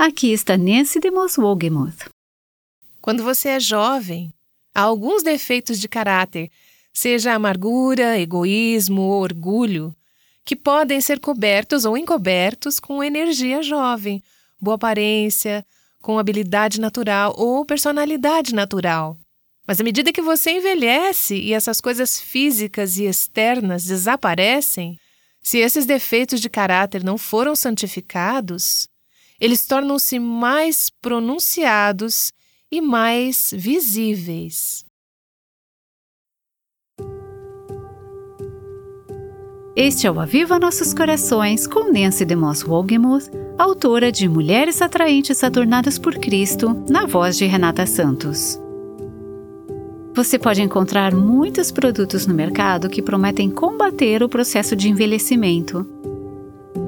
Aqui está Nancy DeMoss Wogemuth. Quando você é jovem, há alguns defeitos de caráter, seja amargura, egoísmo ou orgulho, que podem ser cobertos ou encobertos com energia jovem, boa aparência, com habilidade natural ou personalidade natural. Mas à medida que você envelhece e essas coisas físicas e externas desaparecem, se esses defeitos de caráter não foram santificados, eles tornam-se mais pronunciados e mais visíveis. Este é o Aviva Nossos Corações com Nancy DeMoss Wogemuth, autora de Mulheres Atraentes Adornadas por Cristo, na voz de Renata Santos. Você pode encontrar muitos produtos no mercado que prometem combater o processo de envelhecimento.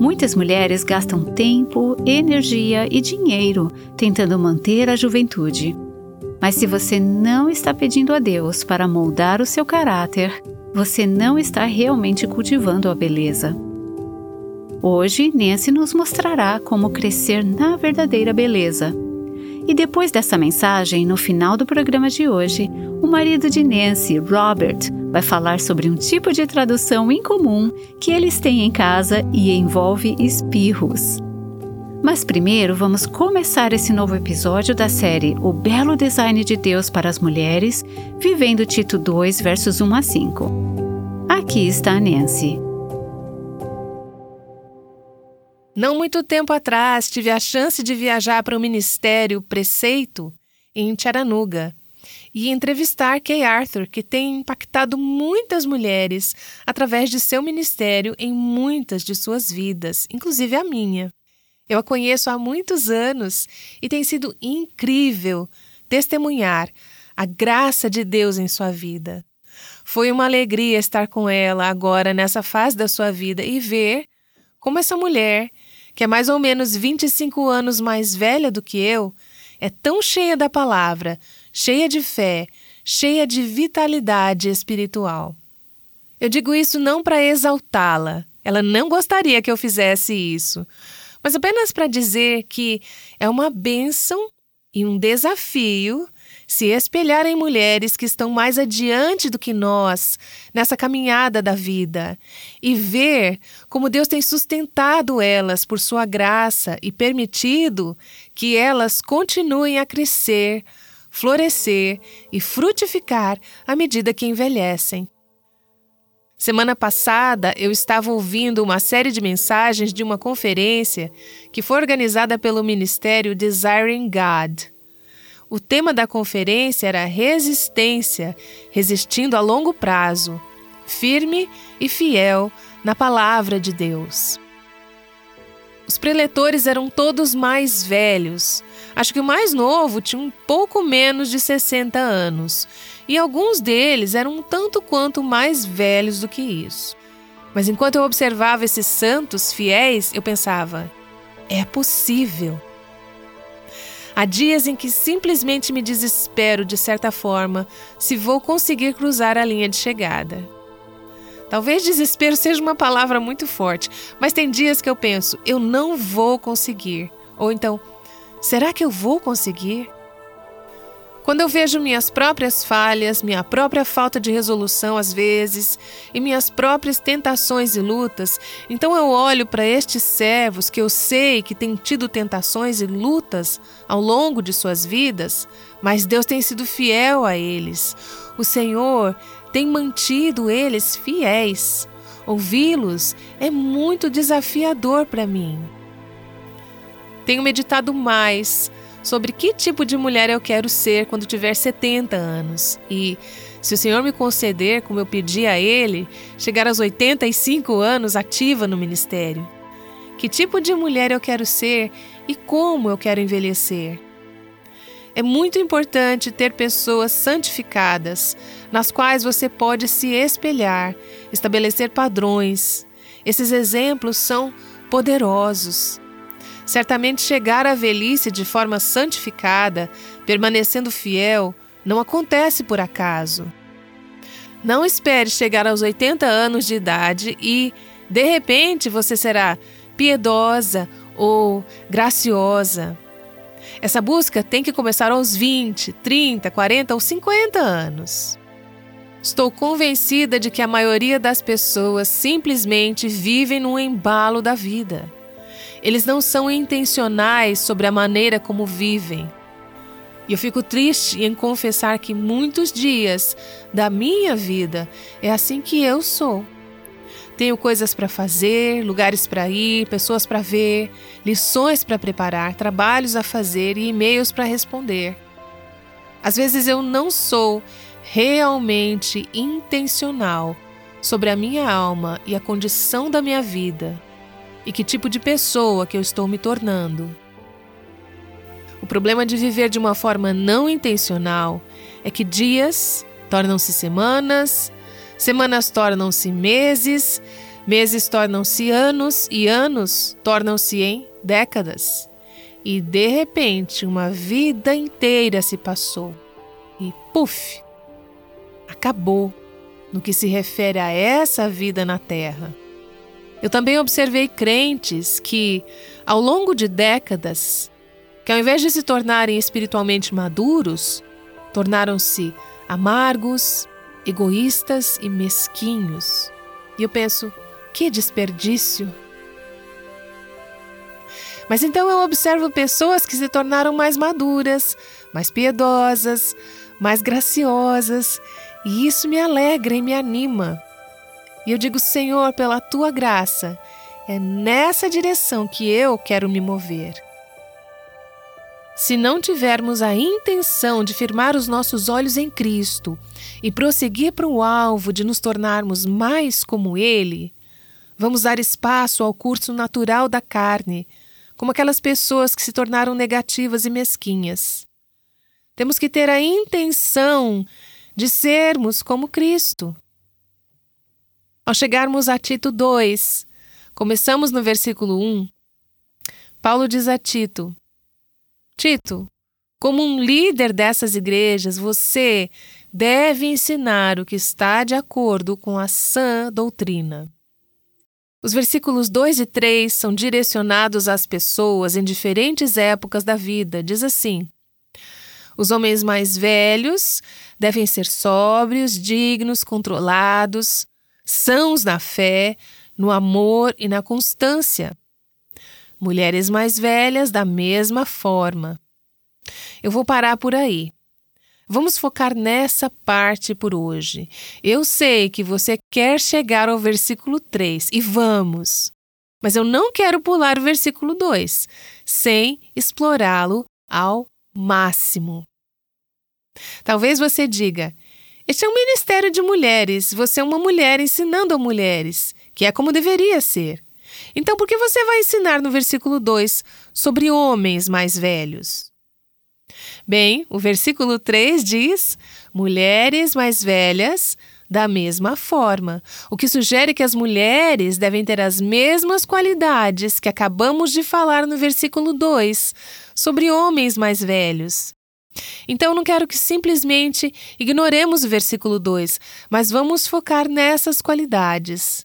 Muitas mulheres gastam tempo, energia e dinheiro tentando manter a juventude. Mas se você não está pedindo a Deus para moldar o seu caráter, você não está realmente cultivando a beleza. Hoje, Nancy nos mostrará como crescer na verdadeira beleza. E depois dessa mensagem, no final do programa de hoje, o marido de Nancy, Robert, vai falar sobre um tipo de tradução incomum que eles têm em casa e envolve espirros. Mas primeiro vamos começar esse novo episódio da série O Belo Design de Deus para as Mulheres, vivendo Tito 2, versos 1 a 5. Aqui está a Nancy. Não muito tempo atrás tive a chance de viajar para o Ministério Preceito em Chattanooga e entrevistar Kay Arthur, que tem impactado muitas mulheres através de seu ministério em muitas de suas vidas, inclusive a minha. Eu a conheço há muitos anos e tem sido incrível testemunhar a graça de Deus em sua vida. Foi uma alegria estar com ela agora nessa fase da sua vida e ver como essa mulher, que é mais ou menos 25 anos mais velha do que eu, é tão cheia da palavra, cheia de fé, cheia de vitalidade espiritual. Eu digo isso não para exaltá-la, ela não gostaria que eu fizesse isso, mas apenas para dizer que é uma bênção e um desafio se espelhar em mulheres que estão mais adiante do que nós nessa caminhada da vida e ver como Deus tem sustentado elas por sua graça e permitido que elas continuem a crescer, florescer e frutificar à medida que envelhecem. Semana passada, eu estava ouvindo uma série de mensagens de uma conferência que foi organizada pelo Ministério Desiring God. O tema da conferência era resistência, resistindo a longo prazo, firme e fiel na palavra de Deus. Os preletores eram todos mais velhos. Acho que o mais novo tinha um pouco menos de 60 anos, e alguns deles eram um tanto quanto mais velhos do que isso. Mas enquanto eu observava esses santos fiéis, eu pensava: é possível. Há dias em que simplesmente me desespero, de certa forma, se vou conseguir cruzar a linha de chegada. Talvez desespero seja uma palavra muito forte, mas tem dias que eu penso, eu não vou conseguir. Ou então, será que eu vou conseguir? Quando eu vejo minhas próprias falhas, minha própria falta de resolução às vezes, e minhas próprias tentações e lutas, então eu olho para estes servos que eu sei que têm tido tentações e lutas ao longo de suas vidas, mas Deus tem sido fiel a eles. O Senhor tem mantido eles fiéis. Ouvi-los é muito desafiador para mim. Tenho meditado mais sobre que tipo de mulher eu quero ser quando tiver 70 anos e, se o Senhor me conceder, como eu pedi a Ele, chegar aos 85 anos ativa no ministério. Que tipo de mulher eu quero ser e como eu quero envelhecer? É muito importante ter pessoas santificadas, nas quais você pode se espelhar, estabelecer padrões. Esses exemplos são poderosos. Certamente chegar à velhice de forma santificada, permanecendo fiel, não acontece por acaso. Não espere chegar aos 80 anos de idade e, de repente, você será piedosa ou graciosa. Essa busca tem que começar aos 20, 30, 40 ou 50 anos. Estou convencida de que a maioria das pessoas simplesmente vivem no embalo da vida. Eles não são intencionais sobre a maneira como vivem. E eu fico triste em confessar que muitos dias da minha vida é assim que eu sou. Tenho coisas para fazer, lugares para ir, pessoas para ver, lições para preparar, trabalhos a fazer e e-mails para responder. Às vezes eu não sou realmente intencional sobre a minha alma e a condição da minha vida e que tipo de pessoa que eu estou me tornando. O problema de viver de uma forma não intencional é que dias tornam-se semanas, Semanas tornam-se meses, meses tornam-se anos e anos tornam-se em décadas. E de repente, uma vida inteira se passou. E puf! Acabou no que se refere a essa vida na Terra. Eu também observei crentes que, ao longo de décadas, que ao invés de se tornarem espiritualmente maduros, tornaram-se amargos, egoístas e mesquinhos. E eu penso, que desperdício! Mas então eu observo pessoas que se tornaram mais maduras, mais piedosas, mais graciosas, e isso me alegra e me anima. E eu digo, Senhor, pela tua graça, é nessa direção que eu quero me mover. Se não tivermos a intenção de firmar os nossos olhos em Cristo e prosseguir para o alvo de nos tornarmos mais como Ele, vamos dar espaço ao curso natural da carne, como aquelas pessoas que se tornaram negativas e mesquinhas. Temos que ter a intenção de sermos como Cristo. Ao chegarmos a Tito 2, começamos no versículo 1. Paulo diz a Tito: Tito, como um líder dessas igrejas, você deve ensinar o que está de acordo com a sã doutrina. Os versículos 2 e 3 são direcionados às pessoas em diferentes épocas da vida. Diz assim: Os homens mais velhos devem ser sóbrios, dignos, controlados, sãos na fé, no amor e na constância. Mulheres mais velhas, da mesma forma. Eu vou parar por aí. Vamos focar nessa parte por hoje. Eu sei que você quer chegar ao versículo 3 e vamos. Mas eu não quero pular o versículo 2 sem explorá-lo ao máximo. Talvez você diga: Este é um ministério de mulheres, você é uma mulher ensinando a mulheres, que é como deveria ser. Então, por que você vai ensinar no versículo 2 sobre homens mais velhos? Bem, o versículo 3 diz: mulheres mais velhas da mesma forma, o que sugere que as mulheres devem ter as mesmas qualidades que acabamos de falar no versículo 2 sobre homens mais velhos. Então, não quero que simplesmente ignoremos o versículo 2, mas vamos focar nessas qualidades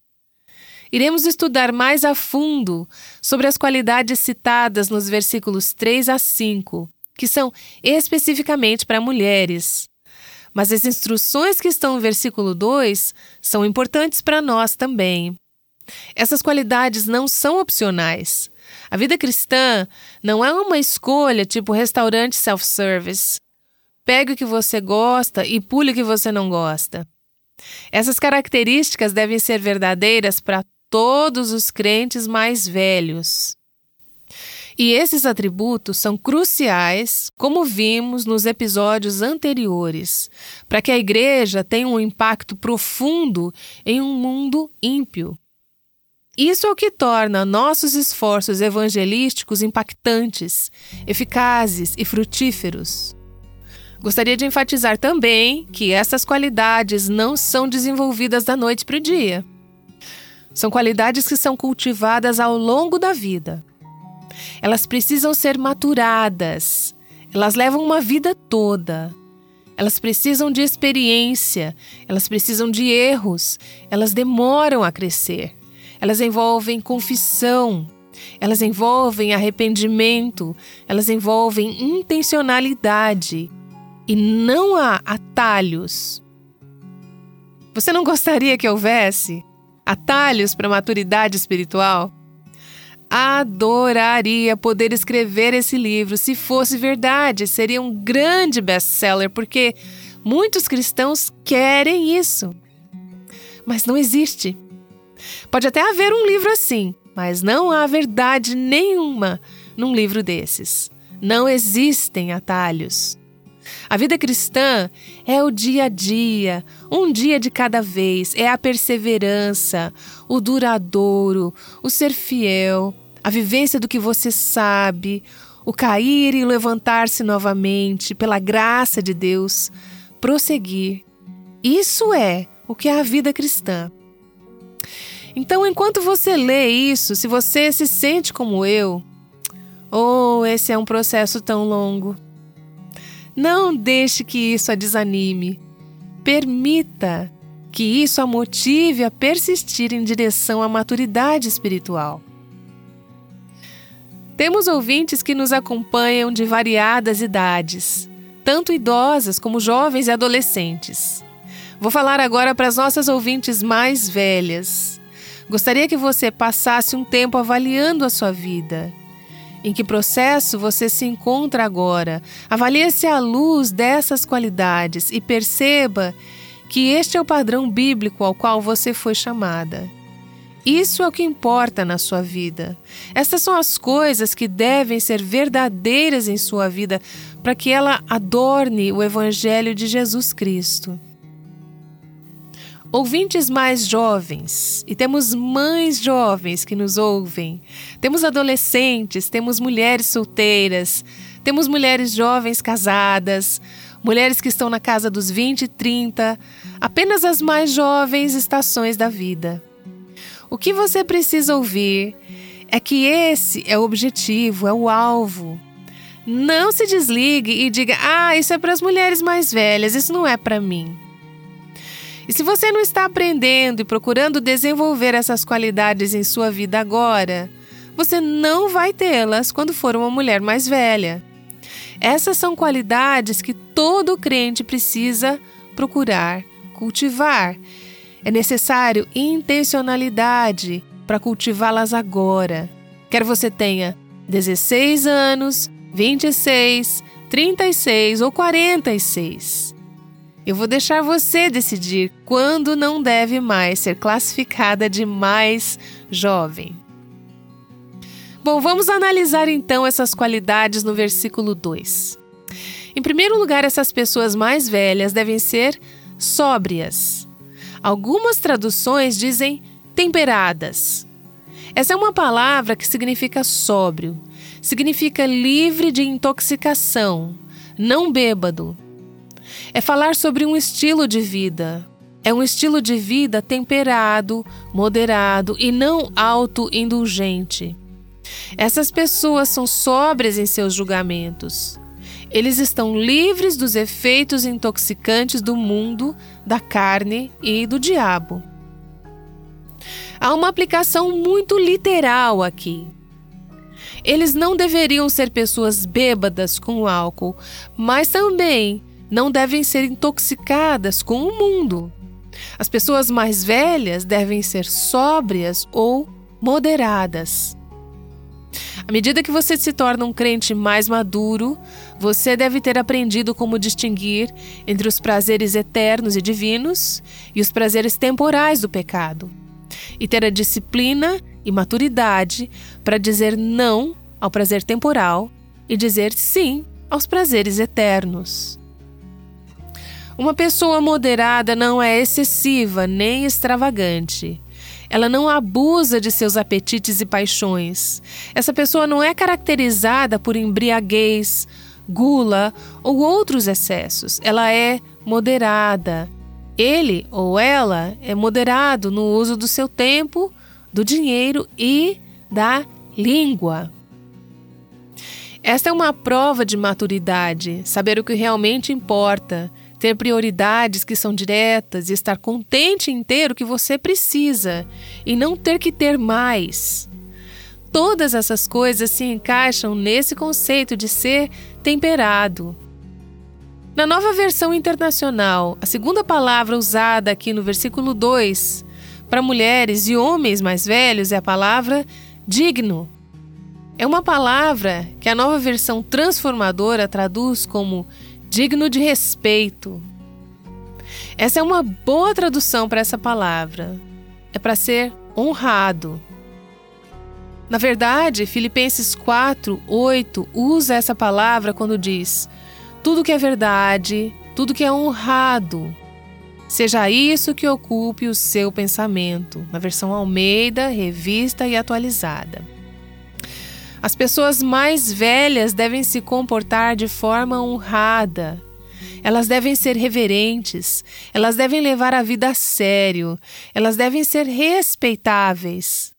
iremos estudar mais a fundo sobre as qualidades citadas nos versículos 3 a 5, que são especificamente para mulheres. Mas as instruções que estão no versículo 2 são importantes para nós também. Essas qualidades não são opcionais. A vida cristã não é uma escolha tipo restaurante self-service. Pegue o que você gosta e pule o que você não gosta. Essas características devem ser verdadeiras para todos os crentes mais velhos. E esses atributos são cruciais, como vimos nos episódios anteriores, para que a igreja tenha um impacto profundo em um mundo ímpio. Isso é o que torna nossos esforços evangelísticos impactantes, eficazes e frutíferos. Gostaria de enfatizar também que essas qualidades não são desenvolvidas da noite para o dia. São qualidades que são cultivadas ao longo da vida. Elas precisam ser maturadas. Elas levam uma vida toda. Elas precisam de experiência, elas precisam de erros, elas demoram a crescer. Elas envolvem confissão, Elas envolvem arrependimento, elas envolvem intencionalidade e não há atalhos. Você não gostaria que houvesse atalhos para maturidade espiritual? Adoraria poder escrever esse livro. Se fosse verdade, seria um grande best-seller, porque muitos cristãos querem isso. Mas não existe. Pode até haver um livro assim, mas não há verdade nenhuma num livro desses. Não existem atalhos. A vida cristã é o dia a dia, um dia de cada vez, é a perseverança, o duradouro, o ser fiel, a vivência do que você sabe, o cair e levantar-se novamente pela graça de Deus, prosseguir. Isso é o que é a vida cristã. Então, enquanto você lê isso, se você se sente como eu, oh, esse é um processo tão longo. Não deixe que isso a desanime. Permita que isso a motive a persistir em direção à maturidade espiritual. Temos ouvintes que nos acompanham de variadas idades, tanto idosas como jovens e adolescentes. Vou falar agora para as nossas ouvintes mais velhas. Gostaria que você passasse um tempo avaliando a sua vida em que processo você se encontra agora. Avalie-se à luz dessas qualidades e perceba que este é o padrão bíblico ao qual você foi chamada. Isso é o que importa na sua vida. Essas são as coisas que devem ser verdadeiras em sua vida para que ela adorne o Evangelho de Jesus Cristo ouvintes mais jovens e temos mães jovens que nos ouvem, temos adolescentes, temos mulheres solteiras, temos mulheres jovens casadas, mulheres que estão na casa dos 20 e 30, apenas as mais jovens estações da vida. O que você precisa ouvir é que esse é o objetivo, é o alvo. Não se desligue e diga: ah, isso é para as mulheres mais velhas, isso não é para mim. E se você não está aprendendo e procurando desenvolver essas qualidades em sua vida agora, você não vai tê-las quando for uma mulher mais velha. Essas são qualidades que todo crente precisa procurar cultivar. É necessário intencionalidade para cultivá-las agora. Quer você tenha 16 anos, 26, 36 ou 46. Eu vou deixar você decidir quando não deve mais ser classificada de mais jovem. Bom, vamos analisar então essas qualidades no versículo 2. Em primeiro lugar, essas pessoas mais velhas devem ser sóbrias. Algumas traduções dizem temperadas. Essa é uma palavra que significa sóbrio, significa livre de intoxicação, não bêbado, é falar sobre um estilo de vida. É um estilo de vida temperado, moderado e não autoindulgente. Essas pessoas são sóbrias em seus julgamentos. Eles estão livres dos efeitos intoxicantes do mundo, da carne e do diabo. Há uma aplicação muito literal aqui. Eles não deveriam ser pessoas bêbadas com álcool, mas também não devem ser intoxicadas com o mundo. As pessoas mais velhas devem ser sóbrias ou moderadas. À medida que você se torna um crente mais maduro, você deve ter aprendido como distinguir entre os prazeres eternos e divinos e os prazeres temporais do pecado, e ter a disciplina e maturidade para dizer não ao prazer temporal e dizer sim aos prazeres eternos. Uma pessoa moderada não é excessiva nem extravagante. Ela não abusa de seus apetites e paixões. Essa pessoa não é caracterizada por embriaguez, gula ou outros excessos. Ela é moderada. Ele ou ela é moderado no uso do seu tempo, do dinheiro e da língua. Esta é uma prova de maturidade, saber o que realmente importa ter prioridades que são diretas e estar contente em ter o que você precisa e não ter que ter mais. todas essas coisas se encaixam nesse conceito de ser temperado. Na nova versão internacional, a segunda palavra usada aqui no versículo 2 para mulheres e homens mais velhos é a palavra digno. É uma palavra que a nova versão transformadora traduz como digno de respeito. Essa é uma boa tradução para essa palavra. É para ser honrado. Na verdade, Filipenses 4, 8 usa essa palavra quando diz: tudo que é verdade, tudo que é honrado, seja isso que ocupe o seu pensamento, na versão Almeida, revista e atualizada. As pessoas mais velhas devem se comportar de forma honrada. Elas devem ser reverentes, elas devem levar a vida a sério, elas devem ser respeitáveis.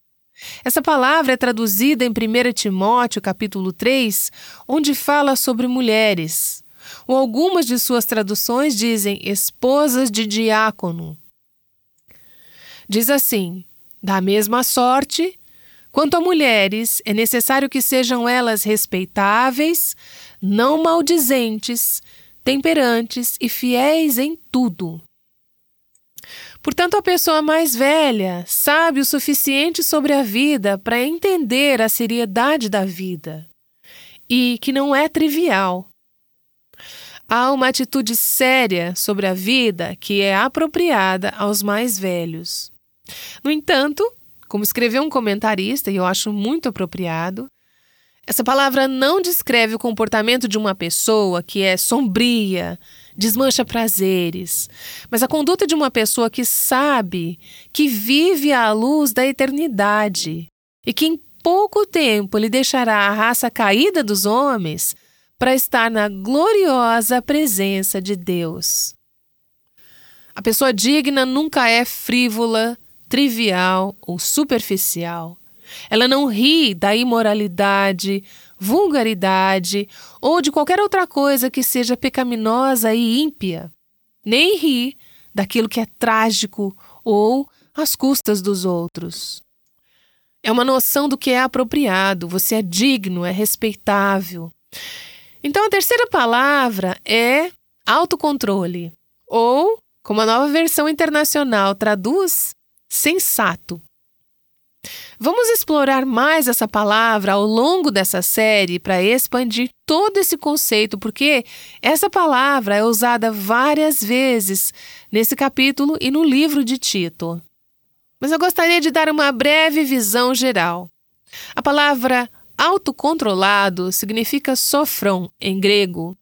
Essa palavra é traduzida em 1 Timóteo, capítulo 3, onde fala sobre mulheres. Ou algumas de suas traduções dizem esposas de diácono. Diz assim: da mesma sorte, quanto a mulheres, é necessário que sejam elas respeitáveis, não maldizentes, temperantes e fiéis em tudo. Portanto, a pessoa mais velha sabe o suficiente sobre a vida para entender a seriedade da vida e que não é trivial. Há uma atitude séria sobre a vida que é apropriada aos mais velhos. No entanto, como escreveu um comentarista, e eu acho muito apropriado, essa palavra não descreve o comportamento de uma pessoa que é sombria, desmancha prazeres, mas a conduta de uma pessoa que sabe que vive à luz da eternidade e que em pouco tempo lhe deixará a raça caída dos homens para estar na gloriosa presença de Deus. A pessoa digna nunca é frívola, trivial ou superficial. Ela não ri da imoralidade, vulgaridade ou de qualquer outra coisa que seja pecaminosa e ímpia, nem ri daquilo que é trágico ou às custas dos outros. É uma noção do que é apropriado, você é digno, é respeitável. Então a terceira palavra é autocontrole, ou, como a nova versão internacional traduz, sensato. Vamos explorar mais essa palavra ao longo dessa série para expandir todo esse conceito, porque essa palavra é usada várias vezes nesse capítulo e no livro de Tito. Mas eu gostaria de dar uma breve visão geral. A palavra autocontrolado significa sofrão em grego.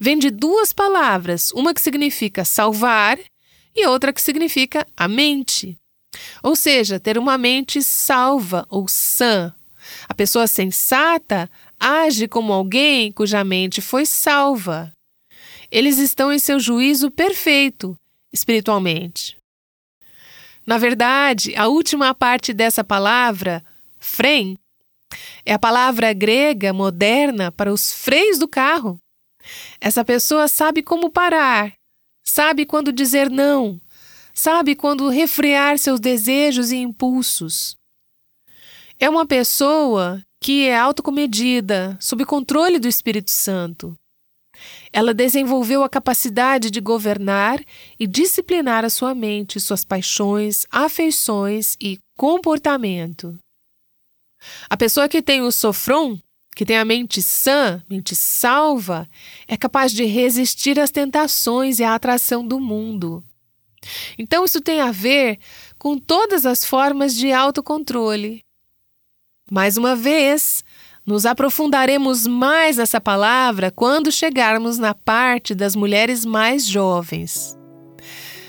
Vem de duas palavras, uma que significa salvar e outra que significa a mente. Ou seja, ter uma mente salva ou sã. A pessoa sensata age como alguém cuja mente foi salva. Eles estão em seu juízo perfeito, espiritualmente. Na verdade, a última parte dessa palavra, frem, é a palavra grega moderna para os freios do carro. Essa pessoa sabe como parar, sabe quando dizer não, sabe quando refrear seus desejos e impulsos. É uma pessoa que é autocomedida, sob controle do Espírito Santo. Ela desenvolveu a capacidade de governar e disciplinar a sua mente, suas paixões, afeições e comportamento. A pessoa que tem o sofron, que tem a mente sã, mente salva, é capaz de resistir às tentações e à atração do mundo. Então, isso tem a ver com todas as formas de autocontrole. Mais uma vez, nos aprofundaremos mais nessa palavra quando chegarmos na parte das mulheres mais jovens.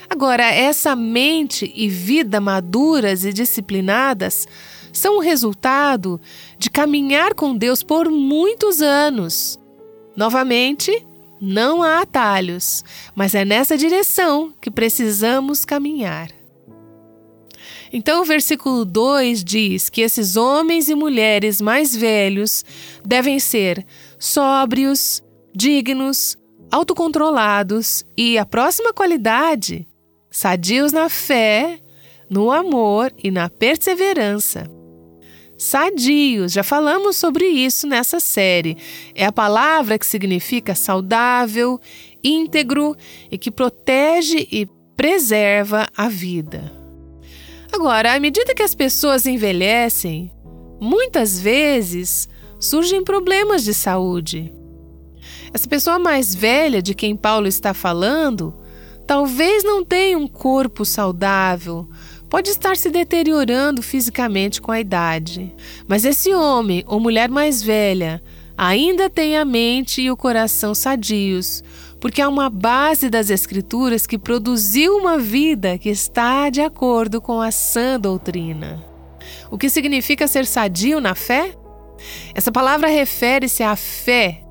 Agora, essa mente e vida maduras e disciplinadas são o resultado de caminhar com Deus por muitos anos. Novamente, não há atalhos, mas é nessa direção que precisamos caminhar. Então, o versículo 2 diz que esses homens e mulheres mais velhos devem ser sóbrios, dignos, autocontrolados e, a próxima qualidade, sadios na fé, no amor e na perseverança. Sadios. Já falamos sobre isso nessa série. É a palavra que significa saudável, íntegro e que protege e preserva a vida. Agora, à medida que as pessoas envelhecem, muitas vezes surgem problemas de saúde. Essa pessoa mais velha de quem Paulo está falando talvez não tenha um corpo saudável, pode estar se deteriorando fisicamente com a idade. Mas esse homem ou mulher mais velha ainda tem a mente e o coração sadios, porque há uma base das Escrituras que produziu uma vida que está de acordo com a sã doutrina. O que significa ser sadio na fé? Essa palavra refere-se à fé,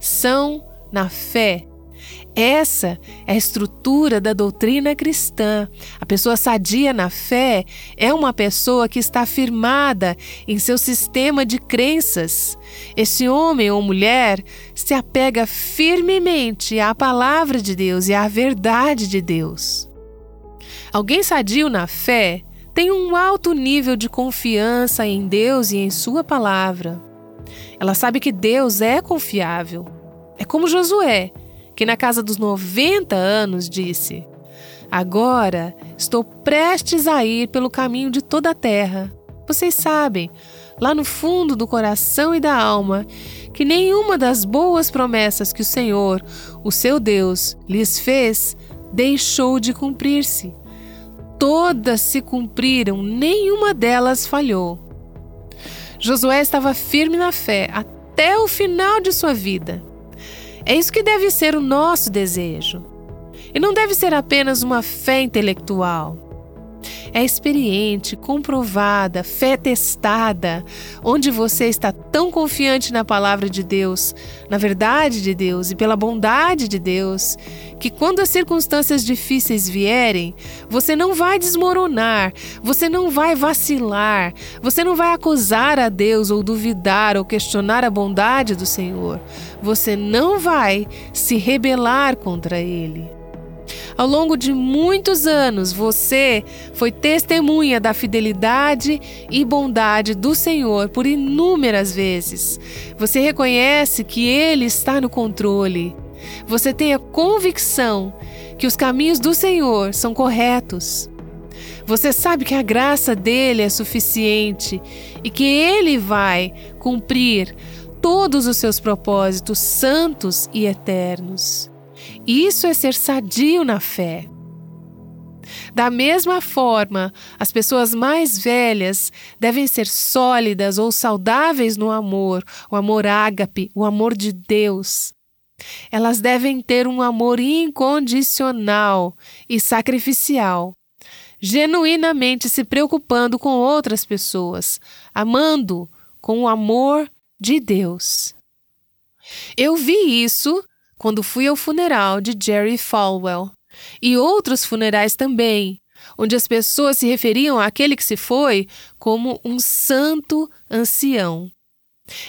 são na fé, essa é a estrutura da doutrina cristã. A pessoa sadia na fé é uma pessoa que está firmada em seu sistema de crenças. Esse homem ou mulher se apega firmemente à palavra de Deus e à verdade de Deus. Alguém sadio na fé tem um alto nível de confiança em Deus e em Sua palavra. Ela sabe que Deus é confiável. É como Josué que na casa dos 90 anos disse: Agora estou prestes a ir pelo caminho de toda a terra. Vocês sabem, lá no fundo do coração e da alma, que nenhuma das boas promessas que o Senhor, o seu Deus, lhes fez, deixou de cumprir-se. Todas se cumpriram, nenhuma delas falhou. Josué estava firme na fé até o final de sua vida. É isso que deve ser o nosso desejo. E não deve ser apenas uma fé intelectual. É experiente, comprovada, fé testada, onde você está tão confiante na palavra de Deus, na verdade de Deus e pela bondade de Deus, que quando as circunstâncias difíceis vierem, você não vai desmoronar, você não vai vacilar, você não vai acusar a Deus ou duvidar ou questionar a bondade do Senhor. Você não vai se rebelar contra Ele. Ao longo de muitos anos, você foi testemunha da fidelidade e bondade do Senhor por inúmeras vezes. Você reconhece que Ele está no controle. Você tem a convicção que os caminhos do Senhor são corretos. Você sabe que a graça dele é suficiente e que ele vai cumprir todos os seus propósitos santos e eternos. Isso é ser sadio na fé. Da mesma forma, as pessoas mais velhas devem ser sólidas ou saudáveis no amor, o amor ágape, o amor de Deus. Elas devem ter um amor incondicional e sacrificial, genuinamente se preocupando com outras pessoas, amando com o amor de Deus. Eu vi isso quando fui ao funeral de Jerry Falwell e outros funerais também, onde as pessoas se referiam àquele que se foi como um santo ancião.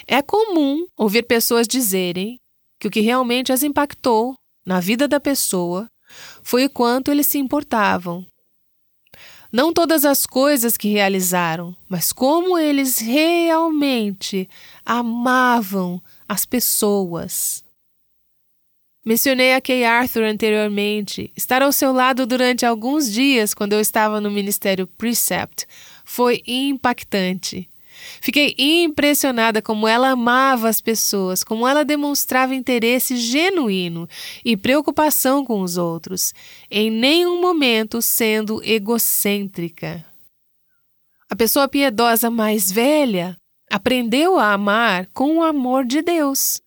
É comum ouvir pessoas dizerem que o que realmente as impactou na vida da pessoa foi o quanto eles se importavam. Não todas as coisas que realizaram, mas como eles realmente amavam as pessoas. Mencionei a Kay Arthur anteriormente. Estar ao seu lado durante alguns dias quando eu estava no Ministério Precept foi impactante. Fiquei impressionada como ela amava as pessoas, como ela demonstrava interesse genuíno e preocupação com os outros, em nenhum momento sendo egocêntrica. A pessoa piedosa mais velha aprendeu a amar com o amor de Deus.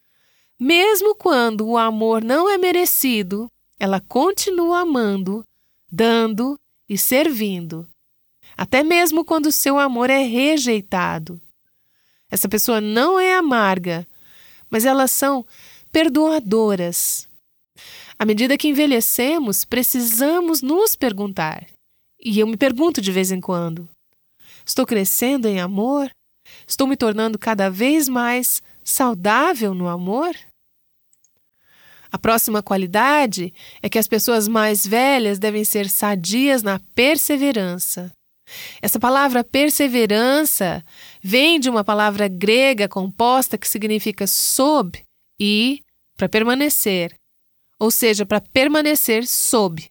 Mesmo quando o amor não é merecido, ela continua amando, dando e servindo. Até mesmo quando seu amor é rejeitado. Essa pessoa não é amarga, mas elas são perdoadoras. À medida que envelhecemos, precisamos nos perguntar. E eu me pergunto de vez em quando: estou crescendo em amor? Estou me tornando cada vez mais saudável no amor? A próxima qualidade é que as pessoas mais velhas devem ser sadias na perseverança. Essa palavra perseverança vem de uma palavra grega composta que significa sob e para permanecer, ou seja, para permanecer sob.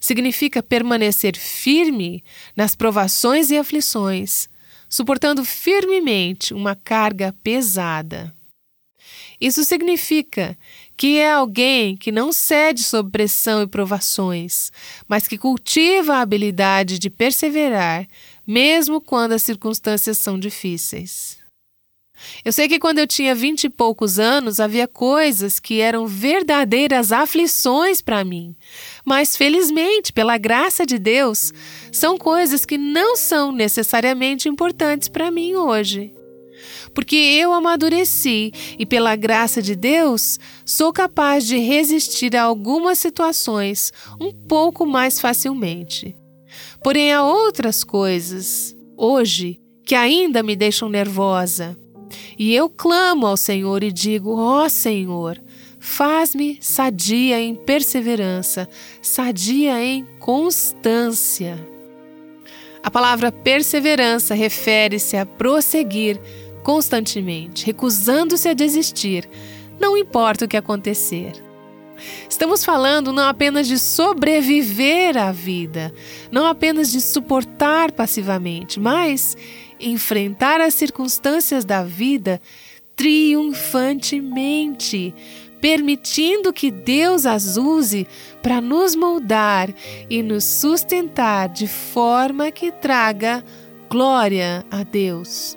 Significa permanecer firme nas provações e aflições, suportando firmemente uma carga pesada. Isso significa que é alguém que não cede sob pressão e provações, mas que cultiva a habilidade de perseverar, mesmo quando as circunstâncias são difíceis. Eu sei que quando eu tinha vinte e poucos anos havia coisas que eram verdadeiras aflições para mim, mas felizmente, pela graça de Deus, são coisas que não são necessariamente importantes para mim hoje porque eu amadureci e, pela graça de Deus, sou capaz de resistir a algumas situações um pouco mais facilmente. Porém, há outras coisas, hoje, que ainda me deixam nervosa. E eu clamo ao Senhor e digo: Ó oh, Senhor, faz-me sadia em perseverança, sadia em constância. A palavra perseverança refere-se a prosseguir constantemente, recusando-se a desistir, não importa o que acontecer. Estamos falando não apenas de sobreviver à vida, não apenas de suportar passivamente, mas enfrentar as circunstâncias da vida triunfantemente, permitindo que Deus as use para nos moldar e nos sustentar de forma que traga glória a Deus.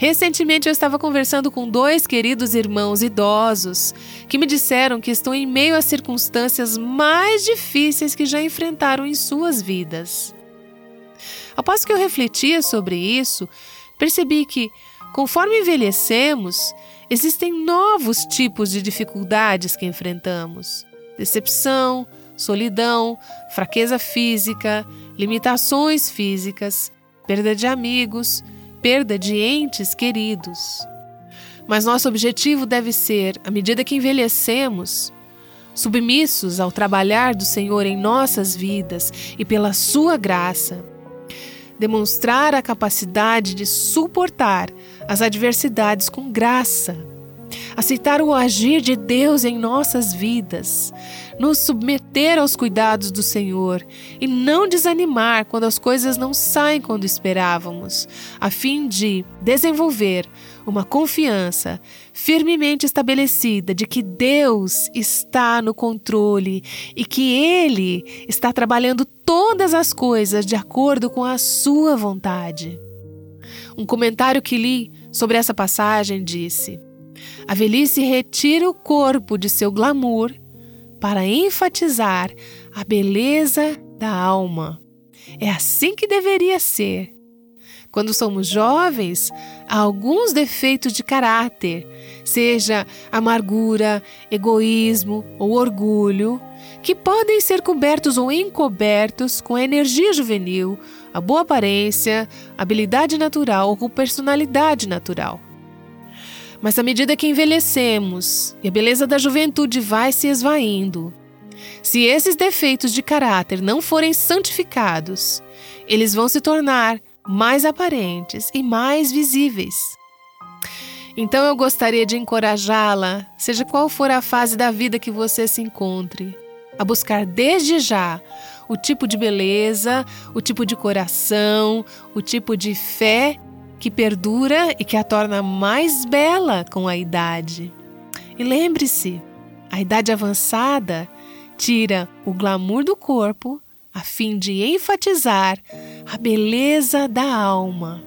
Recentemente eu estava conversando com dois queridos irmãos idosos que me disseram que estão em meio às circunstâncias mais difíceis que já enfrentaram em suas vidas. Após que eu refletia sobre isso, percebi que, conforme envelhecemos, existem novos tipos de dificuldades que enfrentamos: decepção, solidão, fraqueza física, limitações físicas, perda de amigos perda de entes queridos. Mas nosso objetivo deve ser, à medida que envelhecemos, submissos ao trabalhar do Senhor em nossas vidas e pela Sua graça, demonstrar a capacidade de suportar as adversidades com graça, aceitar o agir de Deus em nossas vidas, nos submeter aos cuidados do Senhor e não desanimar quando as coisas não saem quando esperávamos, a fim de desenvolver uma confiança firmemente estabelecida de que Deus está no controle e que Ele está trabalhando todas as coisas de acordo com a Sua vontade. Um comentário que li sobre essa passagem disse: A velhice retira o corpo de seu glamour para enfatizar a beleza da alma. É assim que deveria ser. Quando somos jovens, há alguns defeitos de caráter, seja amargura, egoísmo ou orgulho, que podem ser cobertos ou encobertos com a energia juvenil, a boa aparência, habilidade natural ou personalidade natural. Mas à medida que envelhecemos e a beleza da juventude vai se esvaindo, se esses defeitos de caráter não forem santificados, eles vão se tornar mais aparentes e mais visíveis. Então eu gostaria de encorajá-la, seja qual for a fase da vida que você se encontre, a buscar desde já o tipo de beleza, o tipo de coração, o tipo de fé que perdura e que a torna mais bela com a idade. E lembre-se, a idade avançada tira o glamour do corpo a fim de enfatizar a beleza da alma.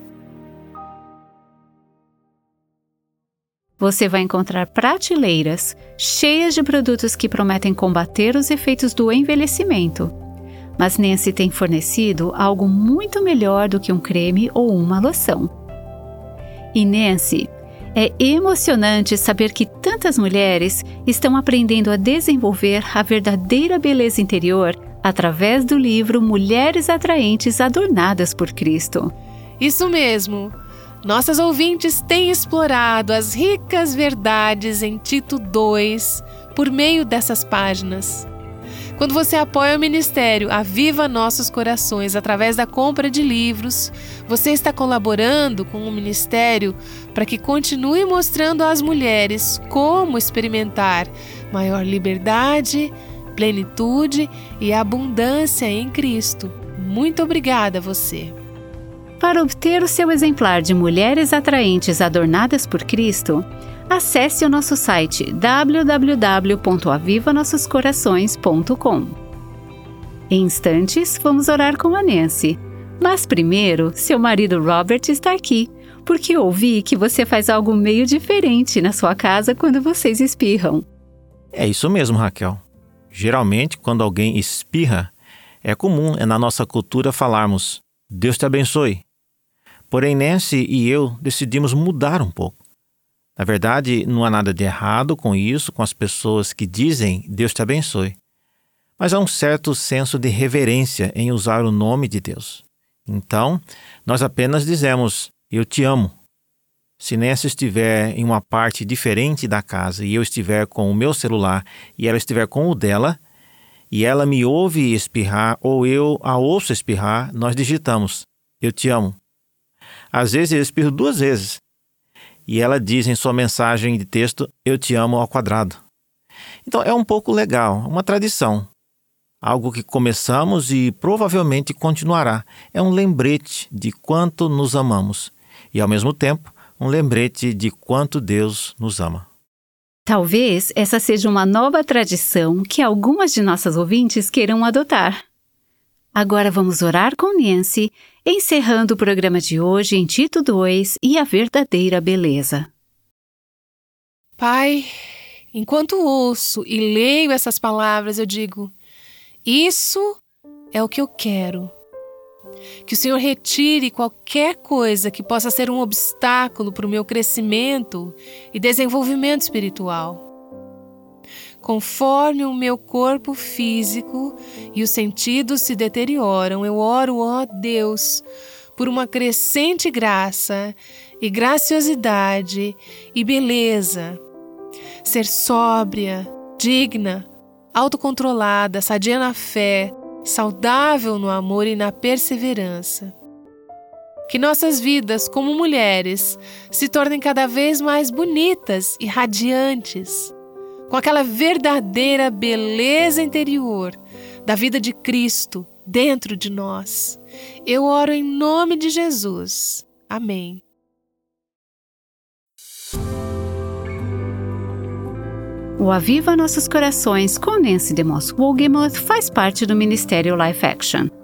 Você vai encontrar prateleiras cheias de produtos que prometem combater os efeitos do envelhecimento. Mas Nancy tem fornecido algo muito melhor do que um creme ou uma loção e Nancy. É emocionante saber que tantas mulheres estão aprendendo a desenvolver a verdadeira beleza interior através do livro Mulheres Atraentes Adornadas por Cristo. Isso mesmo! Nossas ouvintes têm explorado as ricas verdades em Tito 2 por meio dessas páginas. Quando você apoia o ministério Aviva Nossos Corações através da compra de livros, você está colaborando com o ministério para que continue mostrando às mulheres como experimentar maior liberdade, plenitude e abundância em Cristo. Muito obrigada a você. Para obter o seu exemplar de Mulheres Atraentes Adornadas por Cristo, acesse o nosso site www.avivanossoscorações.com. Em instantes, vamos orar com a Nancy. Mas primeiro, seu marido Robert está aqui, porque ouvi que você faz algo meio diferente na sua casa quando vocês espirram. É isso mesmo, Raquel. Geralmente, quando alguém espirra, é comum é na nossa cultura falarmos Deus te abençoe. Porém, Nancy e eu decidimos mudar um pouco. Na verdade, não há nada de errado com isso, com as pessoas que dizem Deus te abençoe. Mas há um certo senso de reverência em usar o nome de Deus. Então, nós apenas dizemos Eu te amo. Se Nessa estiver em uma parte diferente da casa e eu estiver com o meu celular e ela estiver com o dela, e ela me ouve espirrar ou eu a ouço espirrar, nós digitamos Eu te amo. Às vezes eu espirro duas vezes e ela diz em sua mensagem de texto: Eu te amo ao quadrado. Então é um pouco legal, uma tradição. Algo que começamos e provavelmente continuará. É um lembrete de quanto nos amamos e, ao mesmo tempo, um lembrete de quanto Deus nos ama. Talvez essa seja uma nova tradição que algumas de nossas ouvintes queiram adotar. Agora vamos orar com Nancy encerrando o programa de hoje em Tito 2 e a verdadeira beleza. Pai, enquanto ouço e leio essas palavras, eu digo: Isso é o que eu quero. Que o Senhor retire qualquer coisa que possa ser um obstáculo para o meu crescimento e desenvolvimento espiritual conforme o meu corpo físico e os sentidos se deterioram, eu oro, ó Deus, por uma crescente graça e graciosidade e beleza. Ser sóbria, digna, autocontrolada, sadia na fé, saudável no amor e na perseverança. Que nossas vidas, como mulheres, se tornem cada vez mais bonitas e radiantes com aquela verdadeira beleza interior da vida de Cristo dentro de nós. Eu oro em nome de Jesus. Amém. O Aviva Nossos Corações com Nancy DeMoss Wogemuth faz parte do Ministério Life Action.